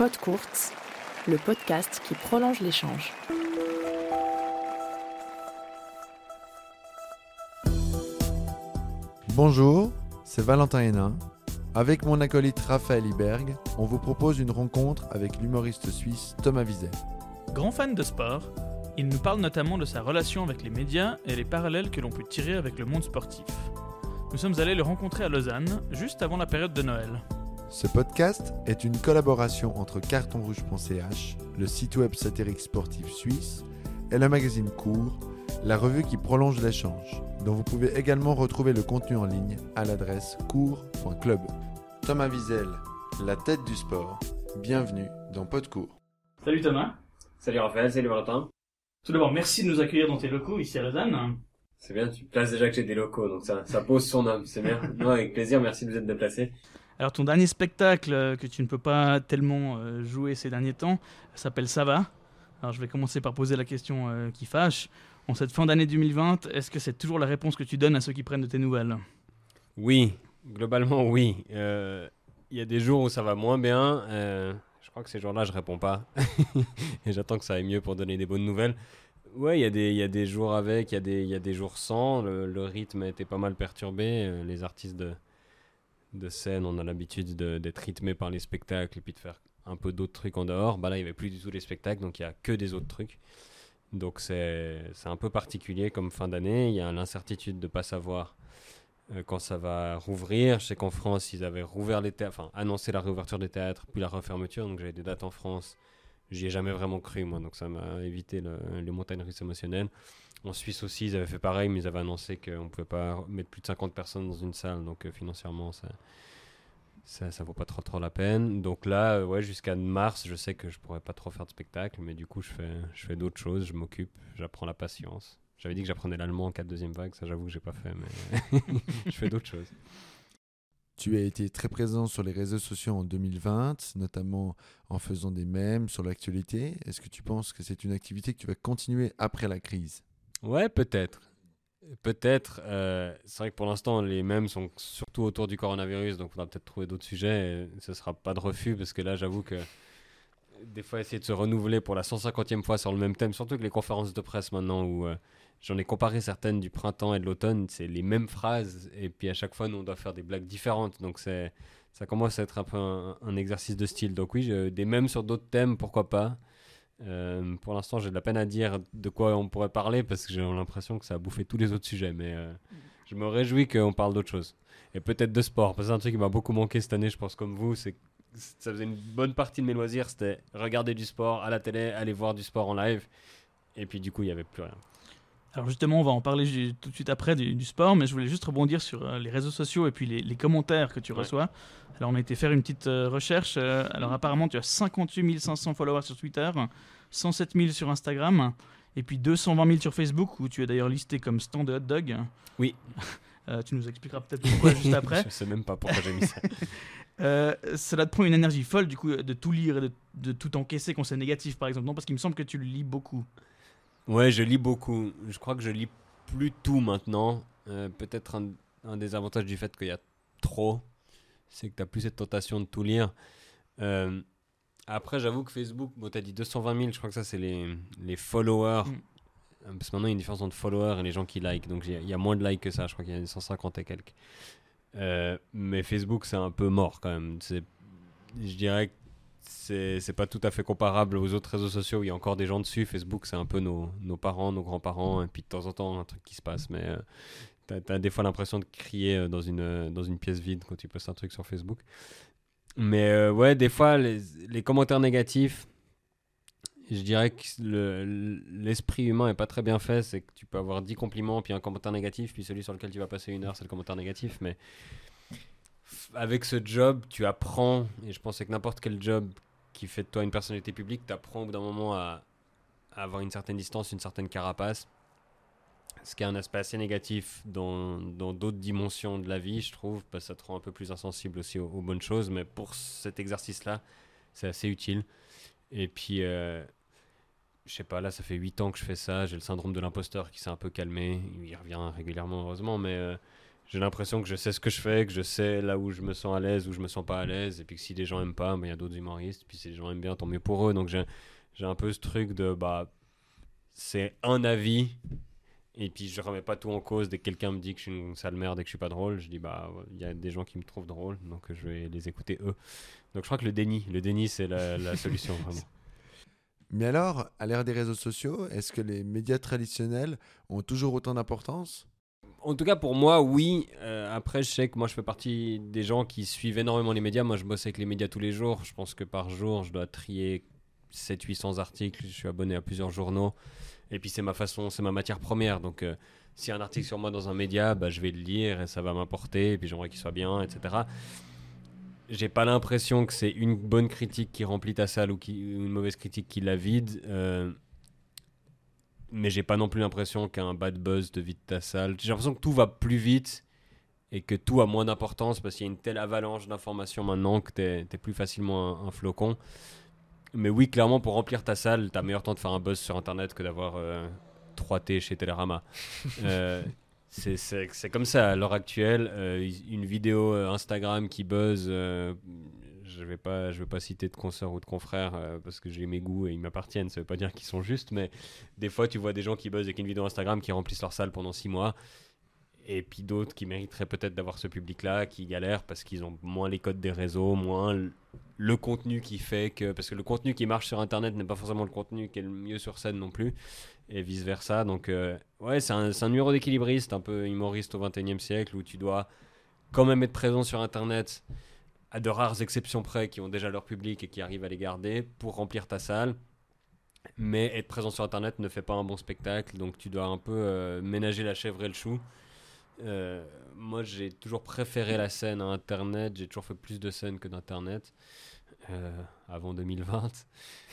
Pod Courts, le podcast qui prolonge l'échange. Bonjour, c'est Valentin Hénin. Avec mon acolyte Raphaël Iberg, on vous propose une rencontre avec l'humoriste suisse Thomas Wiesel. Grand fan de sport, il nous parle notamment de sa relation avec les médias et les parallèles que l'on peut tirer avec le monde sportif. Nous sommes allés le rencontrer à Lausanne, juste avant la période de Noël. Ce podcast est une collaboration entre cartonrouge.ch, le site web satirique sportif suisse, et le magazine Cours, la revue qui prolonge l'échange, dont vous pouvez également retrouver le contenu en ligne à l'adresse cours.club. Thomas Wiesel, la tête du sport. Bienvenue dans Podcours. Salut Thomas. Salut Raphaël, salut Valentin. Tout d'abord, merci de nous accueillir dans tes locaux ici à Lausanne. C'est bien, tu places déjà que j'ai des locaux, donc ça, ça pose son âme, c'est bien. Non, avec plaisir, merci de vous être déplacé. Alors ton dernier spectacle euh, que tu ne peux pas tellement euh, jouer ces derniers temps s'appelle Ça va. Alors je vais commencer par poser la question euh, qui fâche. En cette fin d'année 2020, est-ce que c'est toujours la réponse que tu donnes à ceux qui prennent de tes nouvelles? Oui, globalement oui. Il y a des jours où ça va moins bien. je crois que ces jours-là, je réponds pas. Et j'attends que ça aille mieux pour donner des bonnes nouvelles. Ouais, il y, a des, y a des jours avec, il y, a des, y a des jours sans. Le, le rythme a été pas mal perturbé. Les artistes de, de scène, on a l'habitude d'être rythmé par les spectacles et puis de faire un peu d'autres trucs en dehors. Bah là, il n'y avait plus du tout les spectacles, donc il n'y a que des autres trucs. Donc c'est un peu particulier comme fin d'année. Il y a l'incertitude de ne pas savoir euh, quand ça va rouvrir. Je sais qu'en France, ils avaient rouvert les théâtres, annoncé la réouverture des théâtres, puis la refermeture. Donc j'avais des dates en France. J'y ai jamais vraiment cru, moi. Donc ça m'a évité les montagnes russes émotionnelles. En Suisse aussi, ils avaient fait pareil, mais ils avaient annoncé qu'on ne pouvait pas mettre plus de 50 personnes dans une salle. Donc euh, financièrement, ça, ça, ça vaut pas trop, trop la peine. Donc là, euh, ouais, jusqu'à mars, je sais que je pourrais pas trop faire de spectacle, mais du coup, je fais, je fais d'autres choses, je m'occupe, j'apprends la patience. J'avais dit que j'apprenais l'allemand en 4 deuxième vague, ça j'avoue que j'ai pas fait, mais je fais d'autres choses. Tu as été très présent sur les réseaux sociaux en 2020, notamment en faisant des mèmes sur l'actualité. Est-ce que tu penses que c'est une activité que tu vas continuer après la crise? Ouais, peut-être. Peut-être. Euh, c'est vrai que pour l'instant, les mêmes sont surtout autour du coronavirus, donc il faudra peut-être trouver d'autres sujets. Et ce sera pas de refus, parce que là, j'avoue que des fois, essayer de se renouveler pour la 150e fois sur le même thème, surtout que les conférences de presse maintenant, où euh, j'en ai comparé certaines du printemps et de l'automne, c'est les mêmes phrases, et puis à chaque fois, nous, on doit faire des blagues différentes. Donc c'est ça commence à être un peu un, exercice de style. Donc oui, des mêmes sur d'autres thèmes, pourquoi pas. Euh, pour l'instant, j'ai de la peine à dire de quoi on pourrait parler parce que j'ai l'impression que ça a bouffé tous les autres sujets. Mais euh, je me réjouis qu'on parle d'autre chose. Et peut-être de sport. Parce que c'est un truc qui m'a beaucoup manqué cette année, je pense, comme vous. C'est ça faisait une bonne partie de mes loisirs. C'était regarder du sport à la télé, aller voir du sport en live. Et puis, du coup, il n'y avait plus rien. Alors justement, on va en parler tout de suite après du, sport, mais je voulais juste rebondir sur euh, les réseaux sociaux et puis les, commentaires que tu reçois. Alors on a été faire une petite euh, recherche. Euh, alors apparemment, tu as 58 500 followers sur Twitter, 107 000 sur Instagram, et puis 220 000 sur Facebook, où tu es d'ailleurs listé comme stand de hot dog. Oui. tu nous expliqueras peut-être pourquoi juste après. je sais même pas pourquoi j'ai mis ça. cela te prend une énergie folle du coup de tout lire et de, de tout encaisser quand c'est négatif par exemple. Non, parce qu'il me semble que tu le lis beaucoup. Ouais, je lis beaucoup. Je crois que je lis plus tout maintenant. Euh, peut-être un, des avantages du fait qu'il y a trop, c'est que tu n'as plus cette tentation de tout lire. Euh, après, j'avoue que Facebook, bon, tu as dit 220 000, je crois que ça, c'est les, les followers. Mm. Euh, parce que maintenant, il y a une différence entre followers et les gens qui like. Donc, il y, a moins de likes que ça. Je crois qu'il y a 150 et quelques. mais Facebook, c'est un peu mort quand même. Je dirais que c'est pas tout à fait comparable aux autres réseaux sociaux où il y a encore des gens dessus. Facebook, c'est un peu nos, nos, parents, nos grands-parents, et puis de temps en temps, un truc qui se passe. Mais euh, tu as, des fois l'impression de crier euh, dans une, euh, dans une pièce vide quand tu postes un truc sur Facebook. Mais ouais, des fois, les, les, commentaires négatifs, je dirais que l'esprit humain est pas très bien fait. C'est que tu peux avoir 10 compliments, puis un commentaire négatif, puis celui sur lequel tu vas passer une heure, c'est le commentaire négatif. Mais avec ce job, tu apprends, et je pense que n'importe quel job qui fait de toi une personnalité publique, tu apprends au bout d'un moment à, avoir une certaine distance, une certaine carapace. Ce qui est un aspect assez négatif dans d'autres dimensions de la vie, je trouve, parce que ça te rend un peu plus insensible aussi aux, bonnes choses. Mais pour cet exercice-là, c'est assez utile. Et puis, euh, je sais pas, là, ça fait 8 ans que je fais ça. J'ai le syndrome de l'imposteur qui s'est un peu calmé. Il revient régulièrement, heureusement, mais. Euh, j'ai l'impression que je sais ce que je fais, que je sais là où je me sens à l'aise, où je me sens pas à l'aise, et puis que si les gens aiment pas, ben, il y a d'autres humoristes, puis si les gens aiment bien, tant mieux pour eux. Donc j'ai j'ai un peu ce truc de bah c'est un avis et puis je remets pas tout en cause. Dès que quelqu'un me dit que je suis une sale merde et que je suis pas drôle je dis bah il y a des gens qui me trouvent drôle donc je vais les écouter eux. Donc je crois que le déni le déni c'est la, la solution vraiment. Mais alors, à l'ère des réseaux sociaux, est-ce que les médias traditionnels ont toujours autant d'importance? En tout cas, pour moi, oui. Euh, après, je sais que moi, je fais partie des gens qui suivent énormément les médias. Moi, je bosse avec les médias tous les jours. Je pense que par jour, je dois trier 700-800 articles. Je suis abonné à plusieurs journaux. Et puis, c'est ma façon, c'est ma matière première. Donc, euh, s'il y a un article sur moi dans un média, bah, je vais le lire et ça va m'importer. Et puis, j'aimerais qu'il soit bien, etc. J'ai pas l'impression que c'est une bonne critique qui remplit ta salle ou une mauvaise critique qui la vide. Euh, mais j'ai pas non plus l'impression qu'un bad buzz te vide ta salle. J'ai l'impression que tout va plus vite et que tout a moins d'importance parce qu'il y a une telle avalanche d'informations maintenant que t'es es plus facilement un, un flocon. Mais oui, clairement, pour remplir ta salle, t'as meilleur temps de faire un buzz sur internet que d'avoir euh, 3T chez Télérama. Euh, c'est comme ça à l'heure actuelle. euh, une vidéo euh, Instagram qui buzz, euh, je vais pas, je vais pas citer de consoeurs ou de confrères euh, parce que j'ai mes goûts et ils m'appartiennent. Ça veut pas dire qu'ils sont justes, mais des fois tu vois des gens qui buzzent avec une vidéo Instagram qui remplissent leur salle pendant 6 mois. Et puis d'autres qui mériteraient peut-être d'avoir ce public-là, qui galèrent parce qu'ils ont moins les codes des réseaux, moins le- contenu qui fait que. Parce que le contenu qui marche sur Internet n'est pas forcément le contenu qui est le mieux sur scène non plus, et vice-versa. Donc, euh, ouais, c'est un, un numéro d'équilibriste, un peu humoriste au 21 e siècle, où tu dois quand même être présent sur Internet, à de rares exceptions près, qui ont déjà leur public et qui arrivent à les garder, pour remplir ta salle. Mais être présent sur Internet ne fait pas un bon spectacle, donc tu dois un peu euh, ménager la chèvre et le chou. Euh, moi, j'ai toujours préféré la scène à Internet. J'ai toujours fait plus de scènes que d'Internet euh, avant 2020.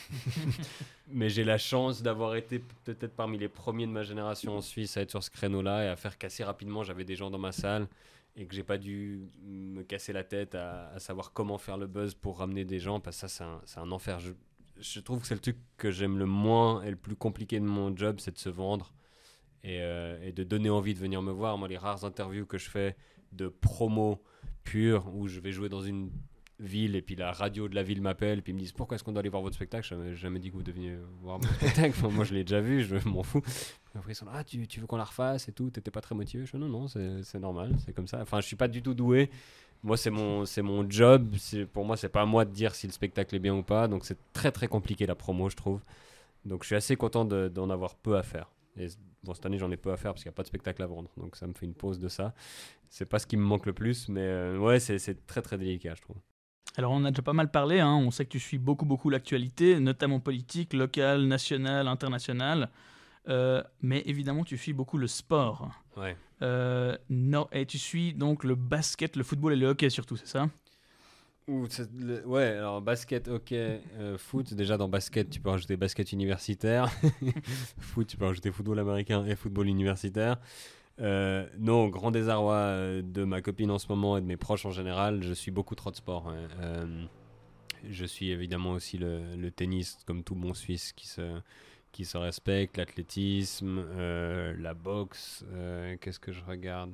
Mais j'ai la chance d'avoir été peut-être parmi les premiers de ma génération en Suisse à être sur ce créneau-là et à faire qu'assez rapidement j'avais des gens dans ma salle et que j'ai pas dû me casser la tête à, savoir comment faire le buzz pour ramener des gens parce que ça c'est un, un enfer. Je, je trouve que c'est le truc que j'aime le moins et le plus compliqué de mon job, c'est de se vendre et, euh, et de donner envie de venir me voir. Moi, les rares interviews que je fais de promo pure où je vais jouer dans une ville et puis la radio de la ville m'appelle puis ils me disent pourquoi est-ce qu'on doit aller voir votre spectacle? J'ai jamais, dit que vous deviez voir mon spectacle. Moi je l'ai déjà vu je m'en fous. Après ils sont là ah tu, tu veux qu'on la refasse et tout? T'étais pas très motivé? Je fais non non c'est normal c'est comme ça. Enfin je suis pas du tout doué. Moi c'est mon c'est mon job. Pour moi c'est pas à moi de dire si le spectacle est bien ou pas. Donc c'est très très compliqué la promo je trouve. Donc je suis assez content de- d'en avoir peu à faire. Et bon cette année j'en ai peu à faire parce qu'il n'y a pas de spectacle à vendre. Donc ça me fait une pause de ça. C'est pas ce qui me manque le plus mais euh, ouais c'est très très délicat je trouve Alors on a déjà pas mal parlé, hein, on sait que tu suis beaucoup beaucoup l'actualité, notamment politique, locale, nationale, internationale, Euh, mais évidemment tu suis beaucoup le sport. ouais Euh, non, et tu suis donc le basket, le football et le hockey surtout, c'est ça? Ouh, le- ouais, alors basket, ok, euh, foot, déjà dans basket, tu peux rajouter basket universitaire. foot, tu peux rajouter football américain et football universitaire. Euh, non, grand désarroi euh, de ma copine en ce moment et de mes proches en général, je suis beaucoup trop de sport. ouais. Euh, je suis évidemment aussi le, le tennis, comme tout bon Suisse qui se, qui se respecte, l'athlétisme, euh, la boxe, qu'est-ce que je regarde?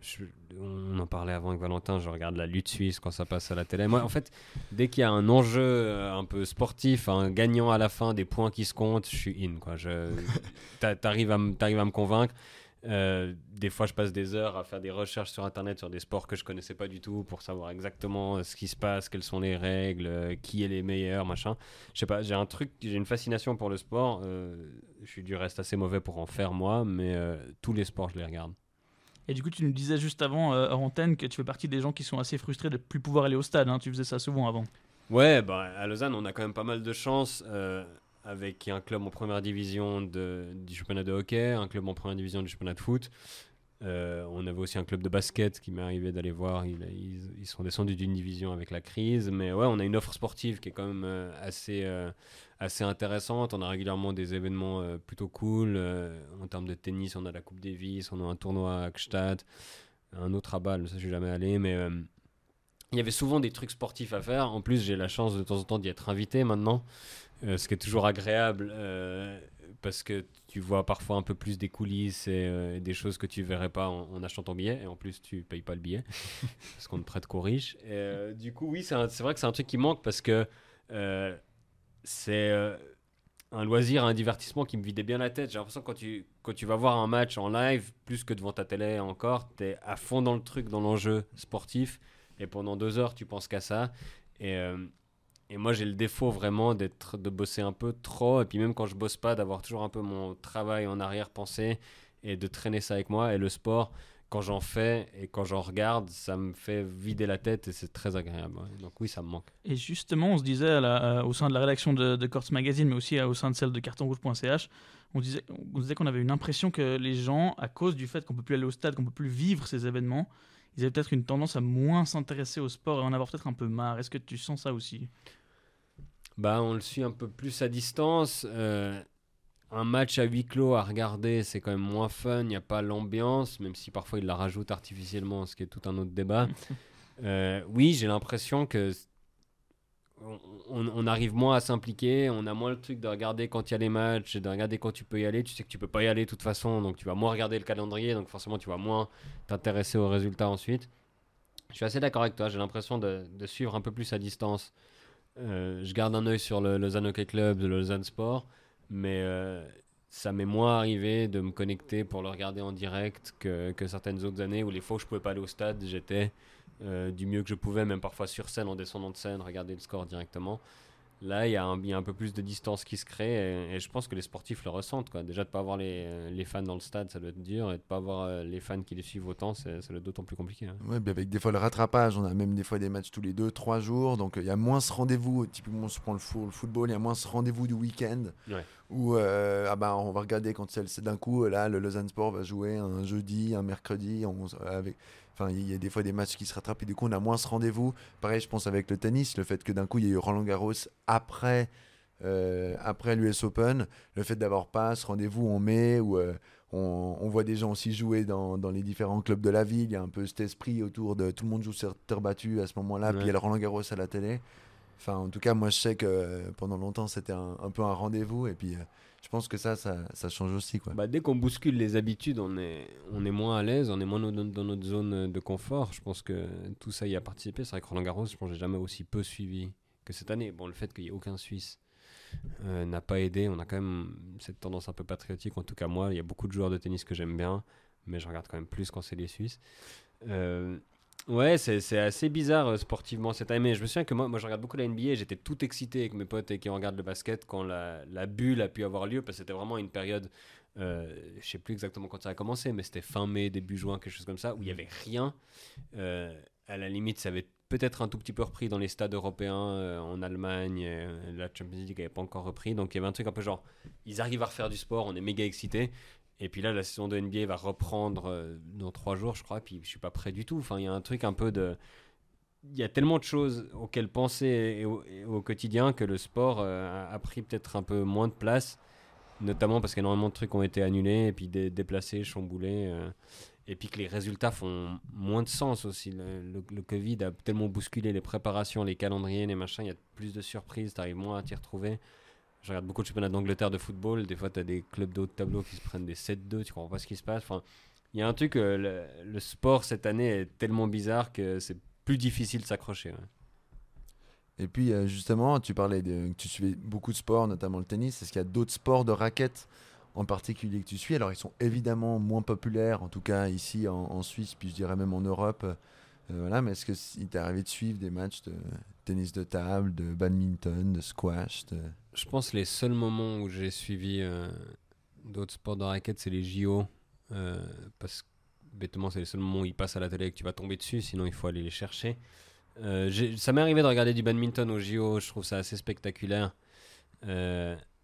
Je- on en parlait avant avec Valentin, je regarde la lutte suisse quand ça passe à la télé. Moi, en fait, dès qu'il y a un enjeu un peu sportif, un gagnant à la fin, des points qui se comptent, je suis in. Quoi. Je, à, t'arrives à me convaincre. Euh, des fois, je passe des heures à faire des recherches sur Internet sur des sports que je connaissais pas du tout pour savoir exactement euh, ce qui se passe, quelles sont les règles, euh, qui est les meilleurs, machin. Je sais pas, j'ai un truc, j'ai une fascination pour le sport. euh, je suis du reste assez mauvais pour en faire moi, mais euh, tous les sports, je les regarde. Et du coup tu nous disais juste avant, hors antenne, que tu fais partie des gens qui sont assez frustrés de ne plus pouvoir aller au stade, hein, tu faisais ça souvent avant. Ouais, bah, à Lausanne, on a quand même pas mal de chance avec un club en première division du championnat de hockey, un club en première division du championnat de foot. Euh, on avait aussi un club de basket qui m'est arrivé d'aller voir. Ils, sont descendus d'une division avec la crise. Mais ouais, on a une offre sportive qui est quand même euh, assez, euh, assez intéressante. On a régulièrement des événements plutôt cool. En termes de tennis, on a la Coupe Davis, on a un tournoi à Gstaad, un autre à Bâle, ça je suis jamais allé. Mais il y avait souvent des trucs sportifs à faire. En plus, j'ai la chance de temps en temps d'y être invité maintenant, euh, ce qui est toujours agréable. euh, parce que tu vois parfois un peu plus des coulisses et, euh, des choses que tu verrais pas en, achetant ton billet. Et en plus, tu payes pas le billet parce qu'on ne prête qu'aux riches. Et, du coup, oui, c'est vrai que c'est un truc qui manque parce que c'est un loisir, un divertissement qui me vidait bien la tête. J'ai l'impression que quand tu, quand tu vas voir un match en live, plus que devant ta télé encore, tu es à fond dans le truc, dans l'enjeu sportif. Et pendant deux heures, tu penses qu'à ça. Et, et moi, j'ai le défaut vraiment d'être, de bosser un peu trop. Et puis même quand je bosse pas, d'avoir toujours un peu mon travail en arrière-pensée et de traîner ça avec moi. Et le sport, quand j'en fais et quand j'en regarde, ça me fait vider la tête et c'est très agréable. Donc oui, ça me manque. Et justement, on se disait au sein de la rédaction de, de Magazine, mais aussi euh, au sein de celle de cartonrouge.ch, on disait, on disait qu'on avait une impression que les gens, à cause du fait qu'on peut plus aller au stade, qu'on peut plus vivre ces événements, ils avaient peut-être une tendance à moins s'intéresser au sport et en avoir peut-être un peu marre. Est-ce que tu sens ça aussi? Bah, On le suit un peu plus à distance. Euh, un match à huis clos à regarder, c'est quand même moins fun. Il n'y a pas l'ambiance, même si parfois il la rajoute artificiellement, ce qui est tout un autre débat. Euh, oui, j'ai l'impression que on, arrive moins à s'impliquer, on a moins le truc de regarder quand il y a les matchs, de regarder quand tu peux y aller. Tu sais que tu peux pas y aller de toute façon, donc tu vas moins regarder le calendrier, donc forcément tu vas moins t'intéresser aux résultats ensuite. Je suis assez d'accord avec toi, j'ai l'impression de, suivre un peu plus à distance euh, je garde un œil sur le Lausanne Hockey Club, le Lausanne Sport, mais euh, ça m'est moins arrivé de me connecter pour le regarder en direct que, que, certaines autres années où les fois où je pouvais pas aller au stade, j'étais euh, du mieux que je pouvais, même parfois sur scène, en descendant de scène, regarder le score directement. Là, il y, a un, peu plus de distance qui se crée et, je pense que les sportifs le ressentent. Quoi. Déjà, de ne pas avoir les, les, fans dans le stade, ça doit être dur et de ne pas avoir euh, les fans qui les suivent autant, ça doit être d'autant plus compliqué. Hein. Oui, avec des fois le rattrapage, on a même des fois des matchs tous les deux, trois jours, donc il y a moins ce rendez-vous. Typiquement, on se prend le, le football, il y a moins ce rendez-vous du week-end où euh, ah bah, on va regarder quand c'est d'un coup, là, le Lausanne Sport va jouer un jeudi, un mercredi, on, avec Enfin, il y a des fois des matchs qui se rattrapent et du coup on a moins ce rendez-vous. Pareil, je pense avec le tennis, le fait que d'un coup il y a eu Roland Garros après, euh, après l'US Open, le fait d'avoir pas ce rendez-vous en mai où euh, on, voit des gens aussi jouer dans, dans, les différents clubs de la ville, il y a un peu cet esprit autour de tout le monde joue sur terre battue à ce moment-là, puis il y a le Roland Garros à la télé. Enfin, en tout cas, moi je sais que pendant longtemps c'était un, un, peu un rendez-vous et puis. Euh, je pense que ça, ça, change aussi. Quoi. Bah, dès qu'on bouscule les habitudes, on est, on est moins à l'aise, on est moins dans notre zone de confort. Je pense que tout ça y a participé. C'est vrai que Roland Garros, je pense que j'ai jamais aussi peu suivi que cette année. Bon, le fait qu'il n'y ait aucun Suisse euh, n'a pas aidé. On a quand même cette tendance un peu patriotique. En tout cas, moi, il y a beaucoup de joueurs de tennis que j'aime bien, mais je regarde quand même plus quand c'est les Suisses. Euh, Ouais, c'est assez bizarre euh, sportivement cette année. Je me souviens que moi, moi je regarde beaucoup la NBA j'étais tout excité avec mes potes qui regardent le basket quand la, la bulle a pu avoir lieu parce que c'était vraiment une période, euh, je sais plus exactement quand ça a commencé, mais c'était fin mai, début juin, quelque chose comme ça, où il y avait rien. Euh, à la limite, ça avait peut-être un tout petit peu repris dans les stades européens euh, en Allemagne. la Champions League n'avait pas encore repris. Donc il y avait un truc un peu genre, ils arrivent à refaire du sport, on est méga excités. Et puis là, la saison de NBA va reprendre euh, dans trois jours, je crois. Puis je suis pas prêt du tout. Enfin, il y a un truc un peu de. Il y a tellement de choses auxquelles penser au, quotidien que le sport euh, a pris peut-être un peu moins de place, notamment parce qu'énormément de trucs ont été annulés et puis déplacés, chamboulés. Euh, et puis que les résultats font moins de sens aussi. Le, le, Covid a tellement bousculé les préparations, les calendriers, les machins. Il y a plus de surprises, tu arrives moins à t'y retrouver. Je regarde beaucoup de championnats d'Angleterre de football. Des fois, tu as des clubs de haut de tableau qui se prennent des 7-2. Tu comprends pas ce qui se passe. Enfin, il y a un truc, euh, le, sport cette année est tellement bizarre que c'est plus difficile de s'accrocher. Et puis, euh, justement, tu parlais de, que tu suivais beaucoup de sports, notamment le tennis. Est-ce qu'il y a d'autres sports de raquettes en particulier que tu suis? Alors, ils sont évidemment moins populaires, en tout cas ici en, Suisse, puis je dirais même en Europe. Euh, voilà, mais est-ce qu'il t'est arrivé de suivre des matchs de tennis de table, de badminton, de squash je pense les seuls moments où j'ai suivi euh, d'autres sports de raquettes, c'est les JO. Euh, parce que bêtement, c'est les seuls moments où ils passent à la télé et que tu vas tomber dessus, sinon il faut aller les chercher. Euh, ça m'est arrivé de regarder du badminton aux JO, je trouve ça assez spectaculaire.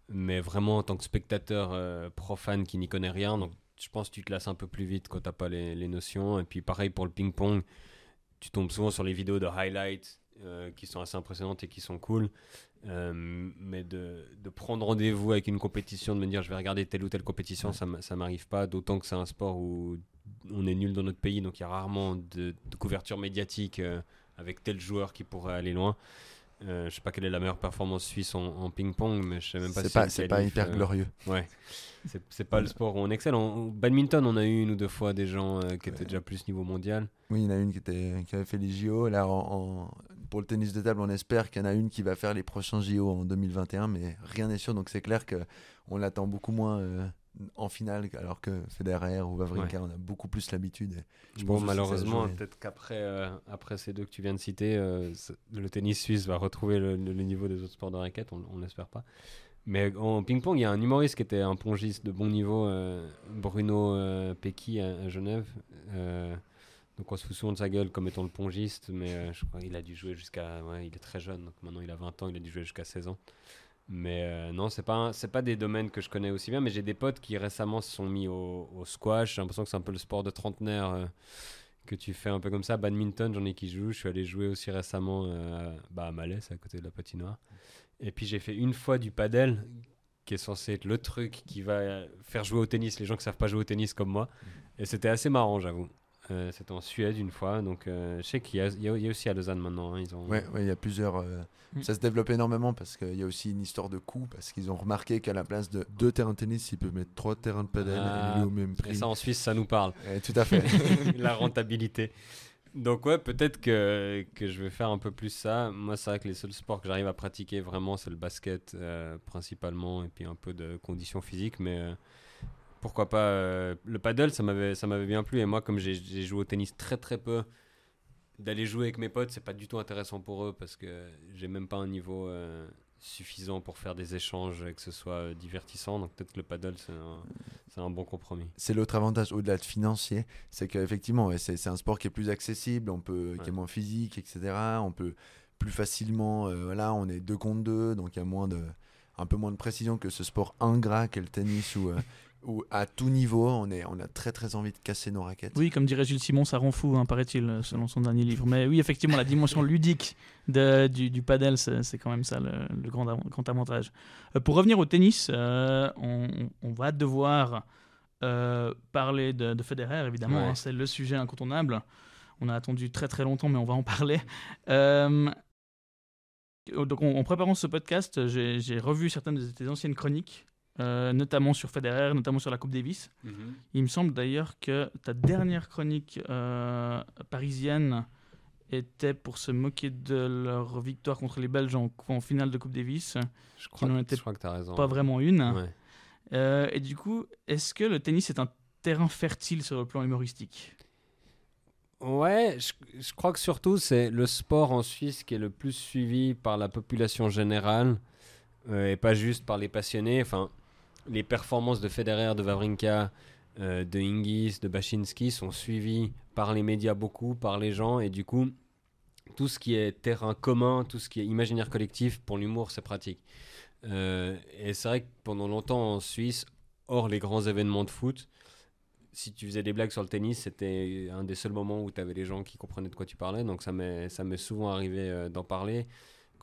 mais vraiment en tant que spectateur profane qui n'y connaît rien, donc je pense que tu te lasses un peu plus vite quand tu n'as pas les, les, notions. Et puis pareil pour le ping-pong, tu tombes souvent sur les vidéos de highlights qui sont assez impressionnantes et qui sont cool. Euh, mais de, de prendre rendez-vous avec une compétition, de me dire je vais regarder telle ou telle compétition, ça ça m'arrive pas. D'autant que c'est un sport où on est nul dans notre pays, donc il y a rarement de, couverture médiatique euh, avec tel joueur qui pourrait aller loin. Euh, je sais pas quelle est la meilleure performance suisse en, en ping-pong, mais je sais même pas C'est si pas, c'est pas hyper euh, glorieux. Ouais, c'est pas le sport où on excelle. En, badminton, on a eu une ou deux fois des gens qui étaient Ouais. déjà plus niveau mondial. Oui, il y en a une qui, était, qui avait fait les JO. Là, en, en- pour le tennis de table, on espère qu'il y en a une qui va faire les prochains JO en 2021, mais rien n'est sûr. Donc c'est clair que on l'attend beaucoup moins euh, en finale, alors que Federer ou Wawrinka, on a beaucoup plus l'habitude. Je bon, pense malheureusement, peut-être qu'après euh, après ces deux que tu viens de citer, euh, le tennis suisse va retrouver le, le- le niveau des autres sports de raquette, on, on l'espère pas. Mais en ping-pong, il y a un humoriste qui était un pongiste de bon niveau, Bruno Pecky à, à Genève. Donc on se fout souvent de sa gueule comme étant le pongiste, mais euh, je crois qu'il a dû jouer jusqu'à... Ouais, il est très jeune, donc maintenant il a 20 ans, il a dû jouer jusqu'à 16 ans. Mais euh, non, c'est pas, pas des domaines que je connais aussi bien, mais j'ai des potes qui récemment se sont mis au, squash. J'ai l'impression que c'est un peu le sport de trentenaire euh, que tu fais un peu comme ça. Badminton, j'en ai qui jouent. Je suis allé jouer aussi récemment euh, bah, à Malais, à côté de la patinoire. Et puis j'ai fait une fois du padel, qui est censé être le truc qui va faire jouer au tennis les gens qui savent pas jouer au tennis comme moi. Et c'était assez marrant, j'avoue. Euh, c'était en Suède une fois, donc euh, je sais qu'il y, a- il y a il y a aussi à Lausanne maintenant. hein, ils ont... Ouais, ouais, il y a plusieurs. euh, Mm. Ça se développe énormément parce qu'il y a aussi une histoire de coût, parce qu'ils ont remarqué qu'à la place de deux terrains de tennis, ils peuvent mettre trois terrains de padel Ah, et au même Et prix. ça en Suisse, ça nous parle. Tout à fait. la rentabilité. Donc ouais, peut-être que, que je vais faire un peu plus ça. Moi, c'est vrai que les seuls sports que j'arrive à pratiquer vraiment, c'est le basket euh, principalement, et puis un peu de conditions physiques. Mais euh, pourquoi pas euh, le paddle, ça m'avait ça m'avait bien plu. Et moi, comme j'ai joué au tennis très très peu, d'aller jouer avec mes potes, c'est pas du tout intéressant pour eux parce que j'ai même pas un niveau euh, suffisant pour faire des échanges et que ce soit euh, divertissant. Donc peut-être que le paddle, c'est un, un bon compromis. c'est l'autre avantage au-delà de financier, c'est qu'effectivement, ouais, c'est un sport qui est plus accessible, on peut, qui est moins physique, etc. On peut plus facilement, euh, voilà, on est deux contre deux, donc il y a moins de, un peu moins de précision que ce sport ingrat qu'est le tennis où, où à tout niveau, on, est, on a très très envie de casser nos raquettes. Oui, comme dirait Jules Simon, ça rend fou, hein, paraît-il, selon son dernier livre. Mais oui, effectivement, la dimension ludique de- du, du padel, c'est quand même ça le, le grand, av- grand avantage. Euh, pour revenir au tennis, euh, on, on va devoir euh, parler de, de Federer, évidemment. Ouais. hein, c'est le sujet incontournable. On a attendu très très longtemps, mais on va en parler. Euh, donc, en, en préparant ce podcast, j'ai j'ai revu certaines de tes anciennes chroniques, euh, notamment sur Federer, notamment sur la Coupe Davis. Il me semble d'ailleurs que ta dernière chronique euh, parisienne était pour se moquer de leur victoire contre les Belges en, en finale de Coupe Davis. Je crois, n'en que- était je crois que tu as raison. Pas vraiment une. Ouais. Euh, et du coup, est-ce que le tennis est un terrain fertile sur le plan humoristique? Ouais, je, je crois que surtout c'est le sport en Suisse qui est le plus suivi par la population générale euh, et pas juste par les passionnés. Enfin, les performances de Federer, de Wawrinka, euh, de Hingis, de Baczynski sont suivies par les médias beaucoup, par les gens et du coup, tout ce qui est terrain commun, tout ce qui est imaginaire collectif, pour l'humour, c'est pratique. Euh, et c'est vrai que pendant longtemps en Suisse, hors les grands événements de foot, si tu faisais des blagues sur le tennis, c'était un des seuls moments où tu avais des gens qui comprenaient de quoi tu parlais. Donc ça m'est ça m'est souvent arrivé euh, d'en parler.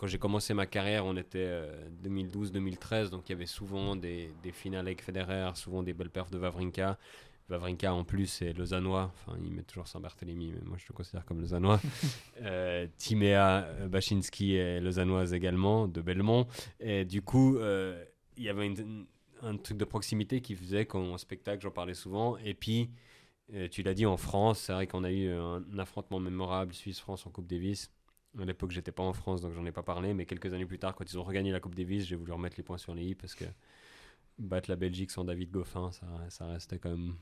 Quand j'ai commencé ma carrière, on était euh, 2012-2013, donc il y avait souvent des, des finales avec Federer, souvent des belles perfs de Wawrinka. Wawrinka en plus est lausannois, enfin il met toujours Saint-Barthélemy, mais moi je le considère comme lausannois. euh, Timéa euh, Baczynski est lausannoise également, de Belmont. Et du coup, euh, il y avait une- un truc de proximité qui faisait qu'en spectacle, j'en parlais souvent. Et puis, euh, tu l'as dit, en France, c'est vrai qu'on a eu un affrontement mémorable Suisse-France en Coupe Davis. À l'époque, j'étais pas en France, donc j'en ai pas parlé. Mais quelques années plus tard, quand ils ont regagné la Coupe Davis, j'ai voulu remettre les points sur les i parce que battre la Belgique sans David Goffin, ça, ça restait quand même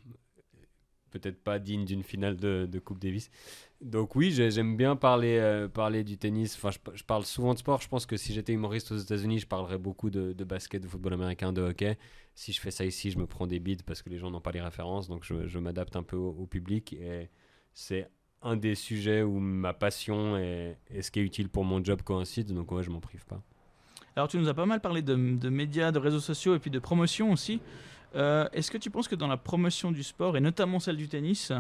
peut-être pas digne d'une finale de, de Coupe Davis. Donc oui, j'ai- j'aime bien parler, euh, parler du tennis. Enfin, je, parle souvent de sport. Je pense que si j'étais humoriste aux États-Unis, je parlerais beaucoup de, de basket, de football américain, de hockey. Si je fais ça ici, je me prends des bides parce que les gens n'ont pas les références. Donc je, je m'adapte un peu au, au public. Et c'est un des sujets où ma passion et, et ce qui est utile pour mon job coïncident. Donc ouais, je m'en prive pas. Alors, tu nous as pas mal parlé de, de médias, de réseaux sociaux et puis de promotion aussi. Euh, Est-ce que tu penses que dans la promotion du sport, et notamment celle du tennis,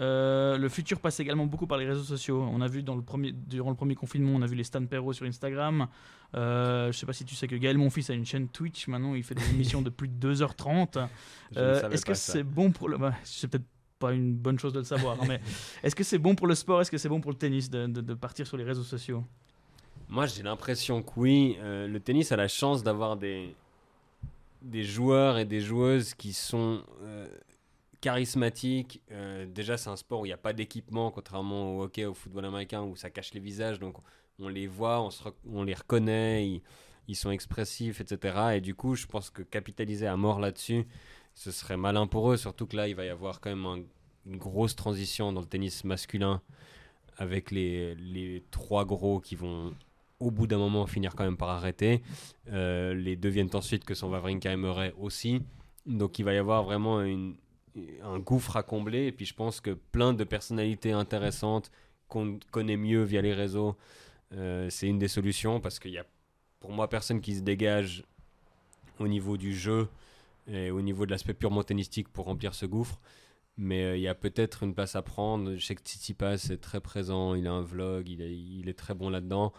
euh, le futur passe également beaucoup par les réseaux sociaux? On a vu dans le premier, durant le premier confinement, on a vu les Stan Perro sur Instagram. Euh, je sais pas si tu sais que Gaël Monfils a une chaîne Twitch. Maintenant, il fait des émissions de plus de 2h30. Je ne Euh, Est-ce que c'est bon pour le. bah, c'est peut-être pas une bonne chose de le savoir, hein, mais est-ce que c'est bon pour le sport Est-ce que c'est bon pour le tennis de, de- de partir sur les réseaux sociaux? Moi, j'ai l'impression que oui, euh, le tennis a la chance d'avoir des, des joueurs et des joueuses qui sont euh, charismatiques. Euh, déjà, c'est un sport où il n'y a pas d'équipement, contrairement au hockey, au football américain, où ça cache les visages. Donc, on les voit, on, se rec- on les reconnaît, ils, ils sont expressifs, etc. Et du coup, je pense que capitaliser à mort là-dessus, ce serait malin pour eux. Surtout que là, il va y avoir quand même un- une grosse transition dans le tennis masculin avec les, les trois gros qui vont au bout d'un moment finir quand même par arrêter. Euh, les deux viennent ensuite que sont Wawrinka et Murray aussi. Donc il va y avoir vraiment un gouffre à combler. Et puis je pense que plein de personnalités intéressantes qu'on connaît mieux via les réseaux, euh, c'est une des solutions parce qu'il y a pour moi personne qui se dégage au niveau du jeu et au niveau de l'aspect purement tennistique pour remplir ce gouffre. Mais euh, il y a peut-être une place à prendre. Je sais que Tsitsipas est très présent, il a un vlog, il est, il est très bon là-dedans.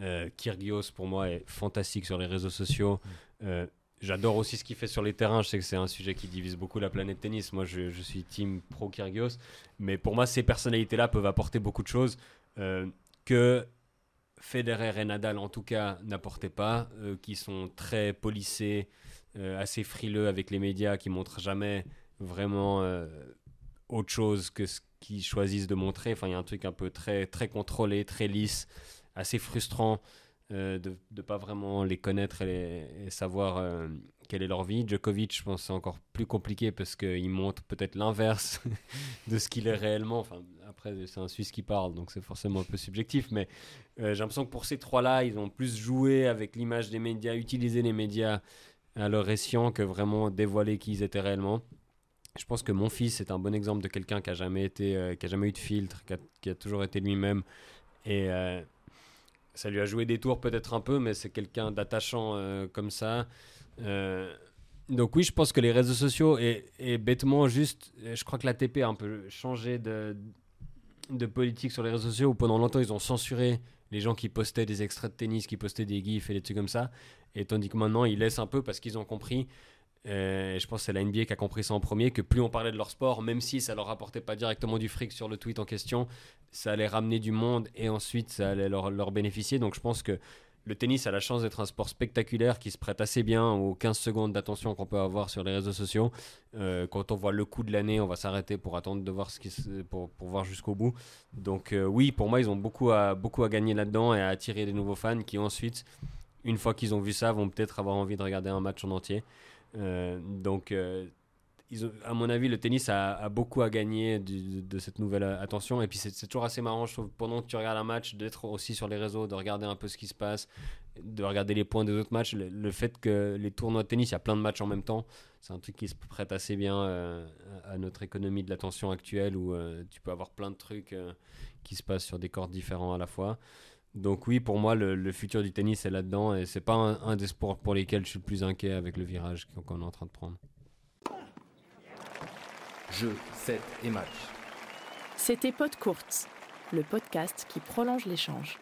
Euh, Kyrgios, pour moi, est fantastique sur les réseaux sociaux. Euh, J'adore aussi ce qu'il fait sur les terrains. Je sais que c'est un sujet qui divise beaucoup la planète tennis. Moi, je, je suis team pro Kyrgios. Mais pour moi, ces personnalités-là peuvent apporter beaucoup de choses euh, que Federer et Nadal, en tout cas, n'apportaient pas, qui sont très polissés, assez frileux avec les médias, qui montrent jamais vraiment euh, autre chose que ce qu'ils choisissent de montrer. Enfin, il y a un truc un peu très, très contrôlé, très lisse, assez frustrant euh, de ne pas vraiment les connaître et, savoir euh, quelle est leur vie. Djokovic, je pense, c'est encore plus compliqué parce qu'il montre peut-être l'inverse de ce qu'il est réellement. Enfin, après, c'est un Suisse qui parle, donc c'est forcément un peu subjectif, mais euh, j'ai l'impression que pour ces trois-là, ils ont plus joué avec l'image des médias, utilisé les médias à leur escient que vraiment dévoiler qui ils étaient réellement. Je pense que mon fils est un bon exemple de quelqu'un qui a jamais été, euh, qui a jamais eu de filtre, qui a, toujours été lui-même. Et euh, ça lui a joué des tours peut-être un peu, mais c'est quelqu'un d'attachant euh, comme ça. Donc oui, je pense que les réseaux sociaux et, bêtement juste, je crois que l'ATP a un peu changé de, de politique sur les réseaux sociaux. Où pendant longtemps, ils ont censuré les gens qui postaient des extraits de tennis, qui postaient des gifs et des trucs comme ça. Et tandis que maintenant, ils laissent un peu parce qu'ils ont compris. euh, je pense que c'est la NBA qui a compris ça en premier, que plus on parlait de leur sport, même si ça leur rapportait pas directement du fric sur le tweet en question, ça allait ramener du monde et ensuite ça allait leur, leur bénéficier. Donc je pense que le tennis a la chance d'être un sport spectaculaire qui se prête assez bien aux 15 secondes d'attention qu'on peut avoir sur les réseaux sociaux. Euh, quand on voit le coup de l'année, on va s'arrêter pour attendre de voir ce qui se- pour, voir jusqu'au bout. Donc euh, oui, pour moi, ils ont beaucoup à, gagner là-dedans et à attirer des nouveaux fans qui ensuite, une fois qu'ils ont vu ça, vont peut-être avoir envie de regarder un match en entier. Euh, donc, ils à mon avis, le tennis a, beaucoup à gagner de, cette nouvelle euh, attention. Et puis, c'est toujours assez marrant, je trouve, pendant que tu regardes un match, d'être aussi sur les réseaux, de regarder un peu ce qui se passe, de regarder les points des autres matchs. Le, fait que les tournois de tennis, il y a plein de matchs en même temps, c'est un truc qui se prête assez bien euh, à notre économie de l'attention actuelle où euh, tu peux avoir plein de trucs qui se passent sur des cordes différents à la fois. Donc oui, pour moi, le, futur du tennis est là-dedans et c'est pas un, des sports pour lesquels je suis le plus inquiet avec le virage qu'on est en train de prendre. Jeu, set et match. C'était Pod Courte, le podcast qui prolonge l'échange.